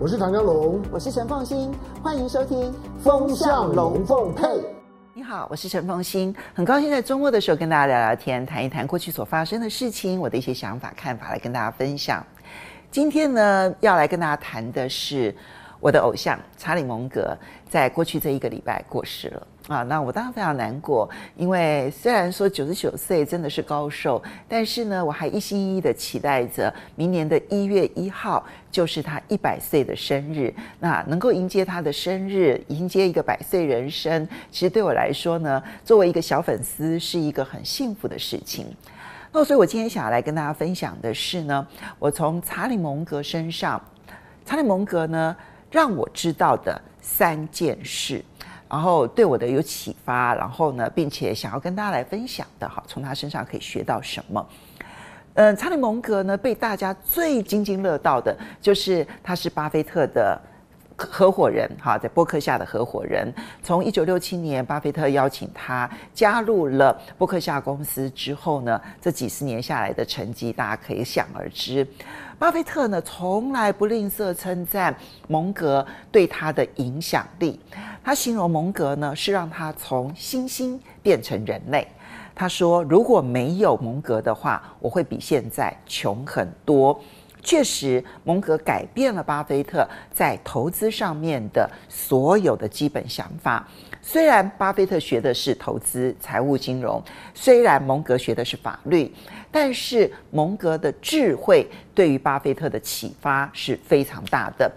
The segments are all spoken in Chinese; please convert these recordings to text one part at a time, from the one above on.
我是唐江龙，我是陈凤欣，欢迎收听《风向龙凤配》。你好，我是陈凤欣，很高兴在周末的时候跟大家聊聊天，谈一谈过去所发生的事情，我的一些想法、看法来跟大家分享。今天呢，要来跟大家谈的是我的偶像查理蒙格，在过去这一个礼拜过世了。啊，那我当然非常难过，因为虽然说九十九岁真的是高寿，但是呢，我还一心一意的期待着明年的一月一号就是他一百岁的生日。那能够迎接他的生日，迎接一个百岁人生，其实对我来说呢，作为一个小粉丝，是一个很幸福的事情。那所以，我今天想要来跟大家分享的是呢，我从查理蒙格身上，查理蒙格呢，让我知道的三件事。然后对我的有启发，然后呢，并且想要跟大家来分享的哈，从他身上可以学到什么？嗯，查理蒙格呢，被大家最津津乐道的就是他是巴菲特的合伙人哈，在波克夏的合伙人。从一九六七年巴菲特邀请他加入了波克夏公司之后呢，这几十年下来的成绩，大家可以想而知。巴菲特呢，从来不吝啬称赞蒙格对他的影响力。他形容蒙格呢，是让他从猩猩变成人类。他说：“如果没有蒙格的话，我会比现在穷很多。”确实，蒙格改变了巴菲特在投资上面的所有的基本想法。虽然巴菲特学的是投资、财务、金融，虽然蒙格学的是法律。但是蒙格的智慧对于巴菲特的启发是非常大的。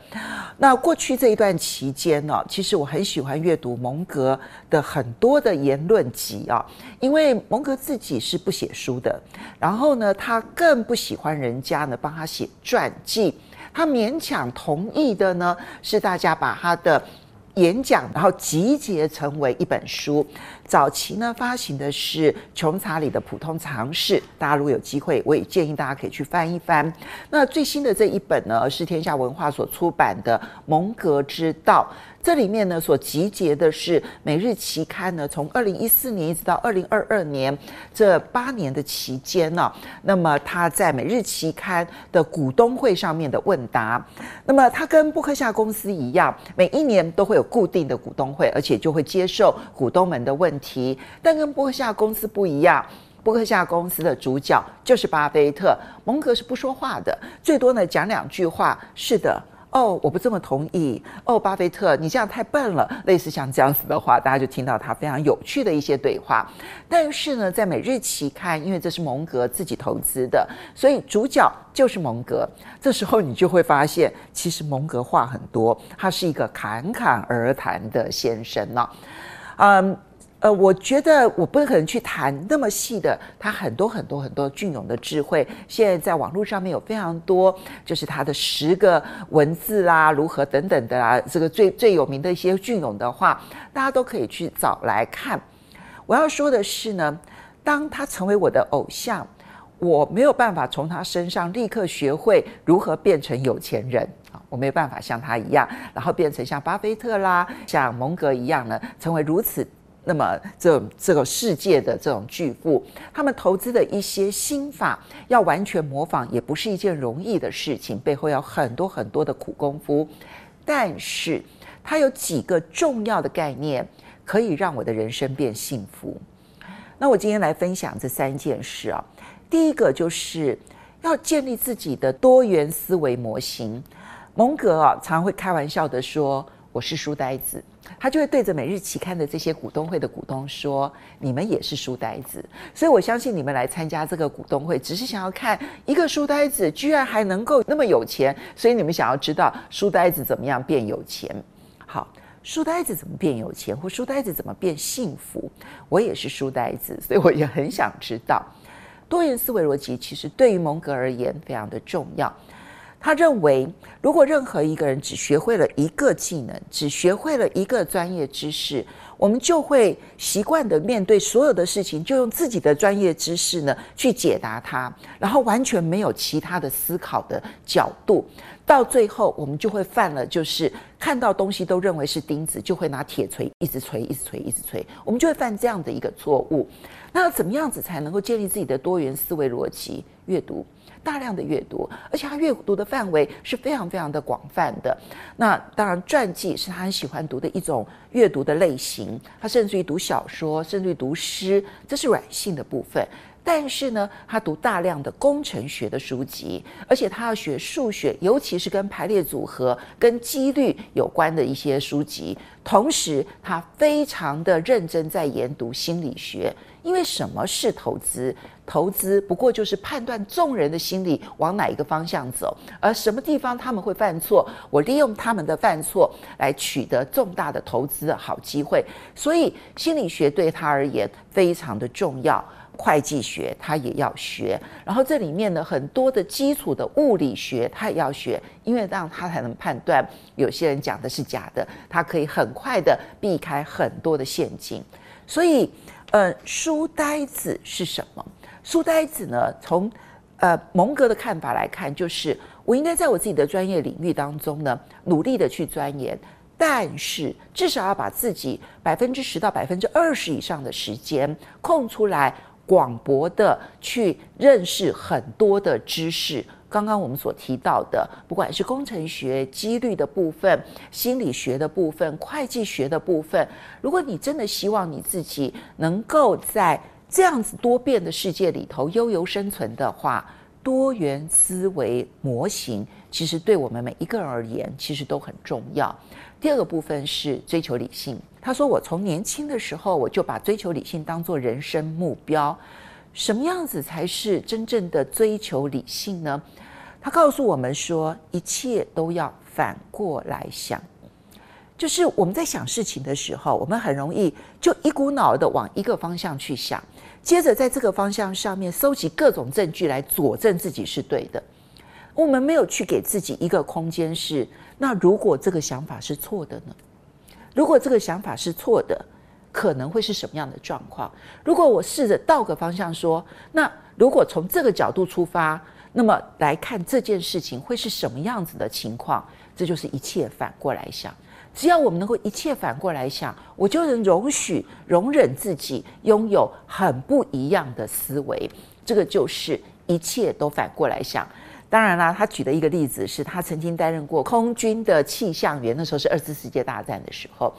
那过去这一段期间呢，其实我很喜欢阅读蒙格的很多的言论集啊，因为蒙格自己是不写书的，然后呢，他更不喜欢人家呢帮他写传记，他勉强同意的呢是大家把他的演讲然后集结成为一本书。早期呢，发行的是穷查理的普通常识，大家如果有机会，我也建议大家可以去翻一翻。那最新的这一本呢，是天下文化所出版的《蒙格之道》。这里面呢，所集结的是《每日期刊》呢，从二零一四年一直到二零二二年这八年的期间呢，那么他在《每日期刊》的股东会上面的问答，那么他跟布克夏公司一样，每一年都会有固定的股东会，而且就会接受股东们的问题。但跟波克夏公司不一样，波克夏公司的主角就是巴菲特，蒙格是不说话的，最多呢讲两句话。是的。哦，我不这么同意。哦，巴菲特，你这样太笨了。类似像这样子的话，大家就听到他非常有趣的一些对话。但是呢，在每日期刊，因为这是蒙格自己投资的，所以主角就是蒙格。这时候你就会发现，其实蒙格话很多，他是一个侃侃而谈的先生呢。嗯。呃，我觉得我不可能去谈那么细的，他很多很多很多俊勇的智慧。现在在网络上面有非常多，就是他的十个文字啦，如何等等的啦，这个最最有名的一些俊勇的话，大家都可以去找来看。我要说的是呢，当他成为我的偶像，我没有办法从他身上立刻学会如何变成有钱人啊，我没有办法像他一样，然后变成像巴菲特啦、像蒙格一样呢，成为如此。那么，这这个世界的这种巨富，他们投资的一些心法，要完全模仿也不是一件容易的事情，背后要很多很多的苦功夫。但是，它有几个重要的概念，可以让我的人生变幸福。那我今天来分享这三件事啊。第一个就是要建立自己的多元思维模型。蒙格啊，常会开玩笑的说：“我是书呆子。”他就会对着每日期刊的这些股东会的股东说：“你们也是书呆子，所以我相信你们来参加这个股东会，只是想要看一个书呆子居然还能够那么有钱，所以你们想要知道书呆子怎么样变有钱。好，书呆子怎么变有钱，或书呆子怎么变幸福？我也是书呆子，所以我也很想知道。多元思维逻辑其实对于蒙格而言非常的重要。”他认为，如果任何一个人只学会了一个技能，只学会了一个专业知识，我们就会习惯的面对所有的事情，就用自己的专业知识呢去解答它，然后完全没有其他的思考的角度。到最后，我们就会犯了，就是看到东西都认为是钉子，就会拿铁锤一直锤，一直锤，一直锤。我们就会犯这样的一个错误。那怎么样子才能够建立自己的多元思维逻辑？阅读。大量的阅读，而且他阅读的范围是非常非常的广泛的。那当然，传记是他很喜欢读的一种阅读的类型，他甚至于读小说，甚至于读诗，这是软性的部分。但是呢，他读大量的工程学的书籍，而且他要学数学，尤其是跟排列组合、跟几率有关的一些书籍。同时，他非常的认真在研读心理学，因为什么是投资？投资不过就是判断众人的心理往哪一个方向走，而什么地方他们会犯错，我利用他们的犯错来取得重大的投资的好机会。所以，心理学对他而言非常的重要。会计学他也要学，然后这里面呢，很多的基础的物理学他也要学，因为这样他才能判断有些人讲的是假的，他可以很快的避开很多的陷阱。所以，呃，书呆子是什么？书呆子呢？从呃蒙格的看法来看，就是我应该在我自己的专业领域当中呢，努力的去钻研，但是至少要把自己百分之十到百分之二十以上的时间空出来。广博的去认识很多的知识，刚刚我们所提到的，不管是工程学、几率的部分、心理学的部分、会计学的部分，如果你真的希望你自己能够在这样子多变的世界里头悠游生存的话，多元思维模型其实对我们每一个人而言，其实都很重要。第二个部分是追求理性。他说：“我从年轻的时候，我就把追求理性当做人生目标。什么样子才是真正的追求理性呢？”他告诉我们说：“一切都要反过来想，就是我们在想事情的时候，我们很容易就一股脑的往一个方向去想，接着在这个方向上面搜集各种证据来佐证自己是对的。我们没有去给自己一个空间是。”那如果这个想法是错的呢？如果这个想法是错的，可能会是什么样的状况？如果我试着倒个方向说，那如果从这个角度出发，那么来看这件事情会是什么样子的情况？这就是一切反过来想。只要我们能够一切反过来想，我就能容许、容忍自己拥有很不一样的思维。这个就是一切都反过来想。当然啦，他举的一个例子是他曾经担任过空军的气象员，那时候是二次世界大战的时候。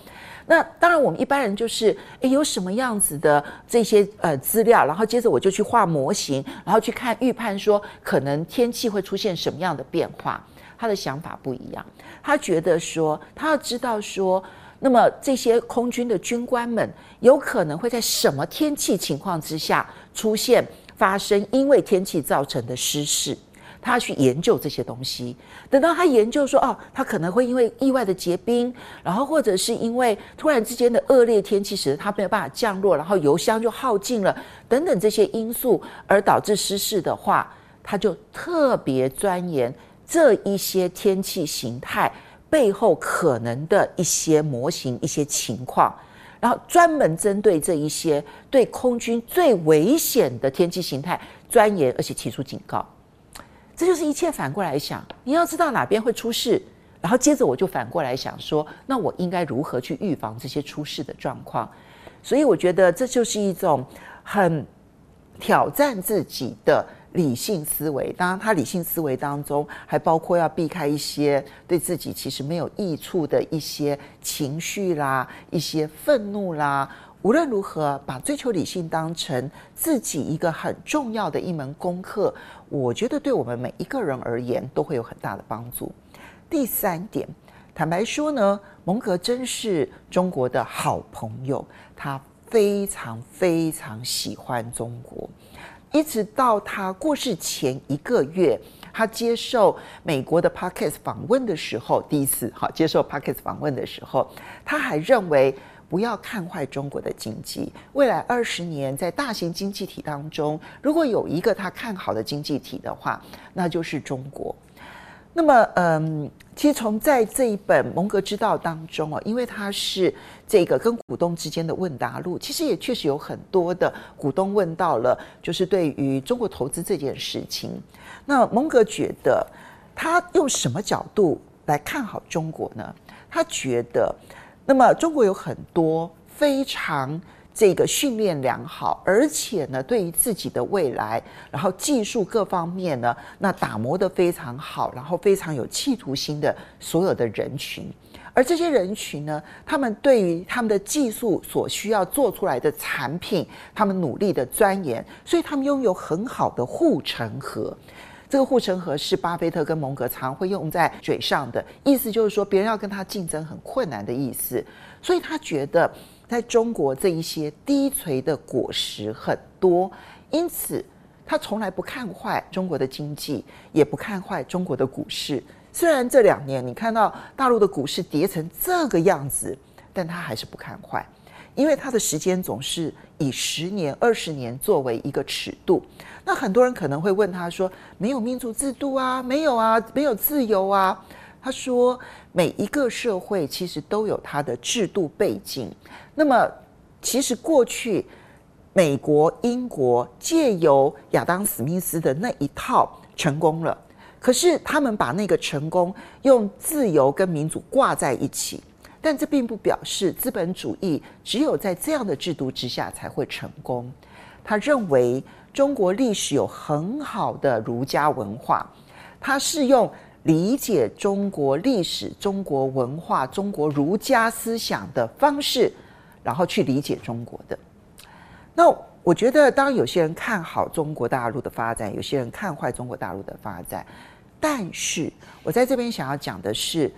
那当然，我们一般人就是诶，有什么样子的这些呃资料，然后接着我就去画模型，然后去看预判说可能天气会出现什么样的变化。他的想法不一样，他觉得说他要知道说，那么这些空军的军官们有可能会在什么天气情况之下出现发生，因为天气造成的失事。他去研究这些东西，等到他研究说，哦，他可能会因为意外的结冰，然后或者是因为突然之间的恶劣天气使得他没有办法降落，然后油箱就耗尽了，等等这些因素而导致失事的话，他就特别钻研这一些天气形态背后可能的一些模型、一些情况，然后专门针对这一些对空军最危险的天气形态钻研，而且提出警告。这就是一切反过来想，你要知道哪边会出事，然后接着我就反过来想说，那我应该如何去预防这些出事的状况？所以我觉得这就是一种很挑战自己的理性思维。当然，他理性思维当中还包括要避开一些对自己其实没有益处的一些情绪啦、一些愤怒啦。无论如何，把追求理性当成自己一个很重要的一门功课，我觉得对我们每一个人而言都会有很大的帮助。第三点，坦白说呢，蒙格真是中国的好朋友，他非常非常喜欢中国，一直到他过世前一个月，他接受美国的 Parkes 访问的时候，第一次好接受 Parkes 访问的时候，他还认为。不要看坏中国的经济。未来二十年，在大型经济体当中，如果有一个他看好的经济体的话，那就是中国。那么，嗯，其实从在这一本《蒙格之道》当中哦，因为它是这个跟股东之间的问答录，其实也确实有很多的股东问到了，就是对于中国投资这件事情。那蒙格觉得，他用什么角度来看好中国呢？他觉得。那么，中国有很多非常这个训练良好，而且呢，对于自己的未来，然后技术各方面呢，那打磨得非常好，然后非常有企图心的所有的人群。而这些人群呢，他们对于他们的技术所需要做出来的产品，他们努力的钻研，所以他们拥有很好的护城河。这个护城河是巴菲特跟蒙格常会用在嘴上的，意思就是说别人要跟他竞争很困难的意思。所以他觉得在中国这一些低垂的果实很多，因此他从来不看坏中国的经济，也不看坏中国的股市。虽然这两年你看到大陆的股市跌成这个样子，但他还是不看坏，因为他的时间总是以十年、二十年作为一个尺度。那很多人可能会问他说：“没有民主制度啊，没有啊，没有自由啊。”他说：“每一个社会其实都有它的制度背景。那么，其实过去美国、英国借由亚当·史密斯的那一套成功了。”可是他们把那个成功用自由跟民主挂在一起，但这并不表示资本主义只有在这样的制度之下才会成功。他认为中国历史有很好的儒家文化，他是用理解中国历史、中国文化、中国儒家思想的方式，然后去理解中国的。那我觉得，当有些人看好中国大陆的发展，有些人看坏中国大陆的发展。但是我在这边想要讲的是，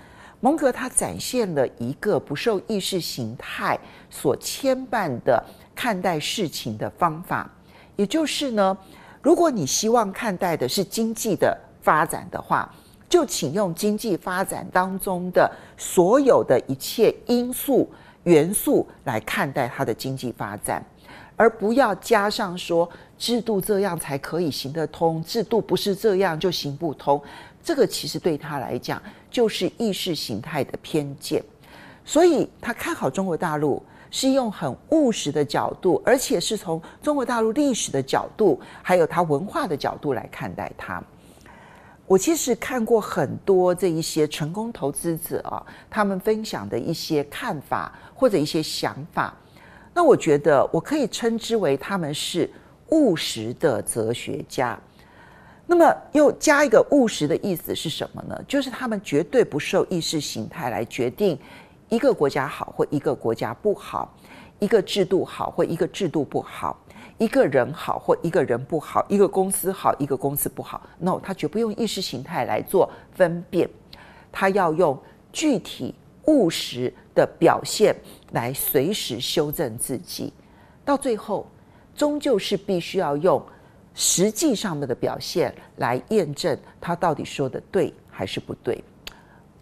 蒙格他展现了一个不受意识形态所牵绊的看待事情的方法，也就是呢，如果你希望看待的是经济的发展的话，就请用经济发展当中的所有的一切因素元素来看待它的经济发展。而不要加上说制度这样才可以行得通，制度不是这样就行不通。这个其实对他来讲就是意识形态的偏见。所以他看好中国大陆是用很务实的角度，而且是从中国大陆历史的角度，还有他文化的角度来看待它。我其实看过很多这一些成功投资者啊，他们分享的一些看法或者一些想法。那我觉得我可以称之为他们是务实的哲学家。那么又加一个务实的意思是什么呢？就是他们绝对不受意识形态来决定一个国家好或一个国家不好，一个制度好或一个制度不好，一个人好或一个人不好，一个公司好一个公司不好。No，他绝不用意识形态来做分辨，他要用具体务实的表现来随时修正自己，到最后终究是必须要用实际上面的表现来验证他到底说的对还是不对。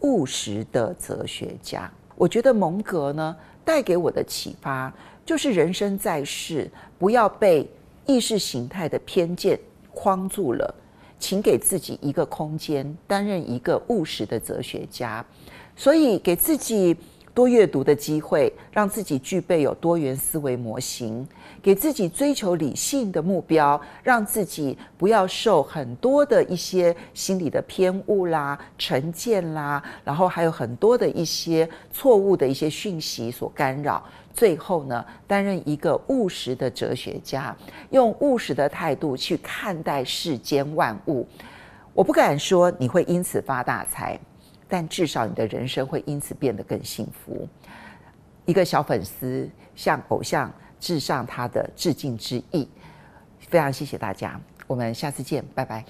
务实的哲学家，我觉得蒙格呢带给我的启发就是人生在世不要被意识形态的偏见框住了，请给自己一个空间，担任一个务实的哲学家。所以给自己。多阅读的机会，让自己具备有多元思维模型；给自己追求理性的目标，让自己不要受很多的一些心理的偏误啦、成见啦，然后还有很多的一些错误的一些讯息所干扰。最后呢，担任一个务实的哲学家，用务实的态度去看待世间万物。我不敢说你会因此发大财。但至少你的人生会因此变得更幸福。一个小粉丝向偶像致上他的致敬之意，非常谢谢大家，我们下次见，拜拜。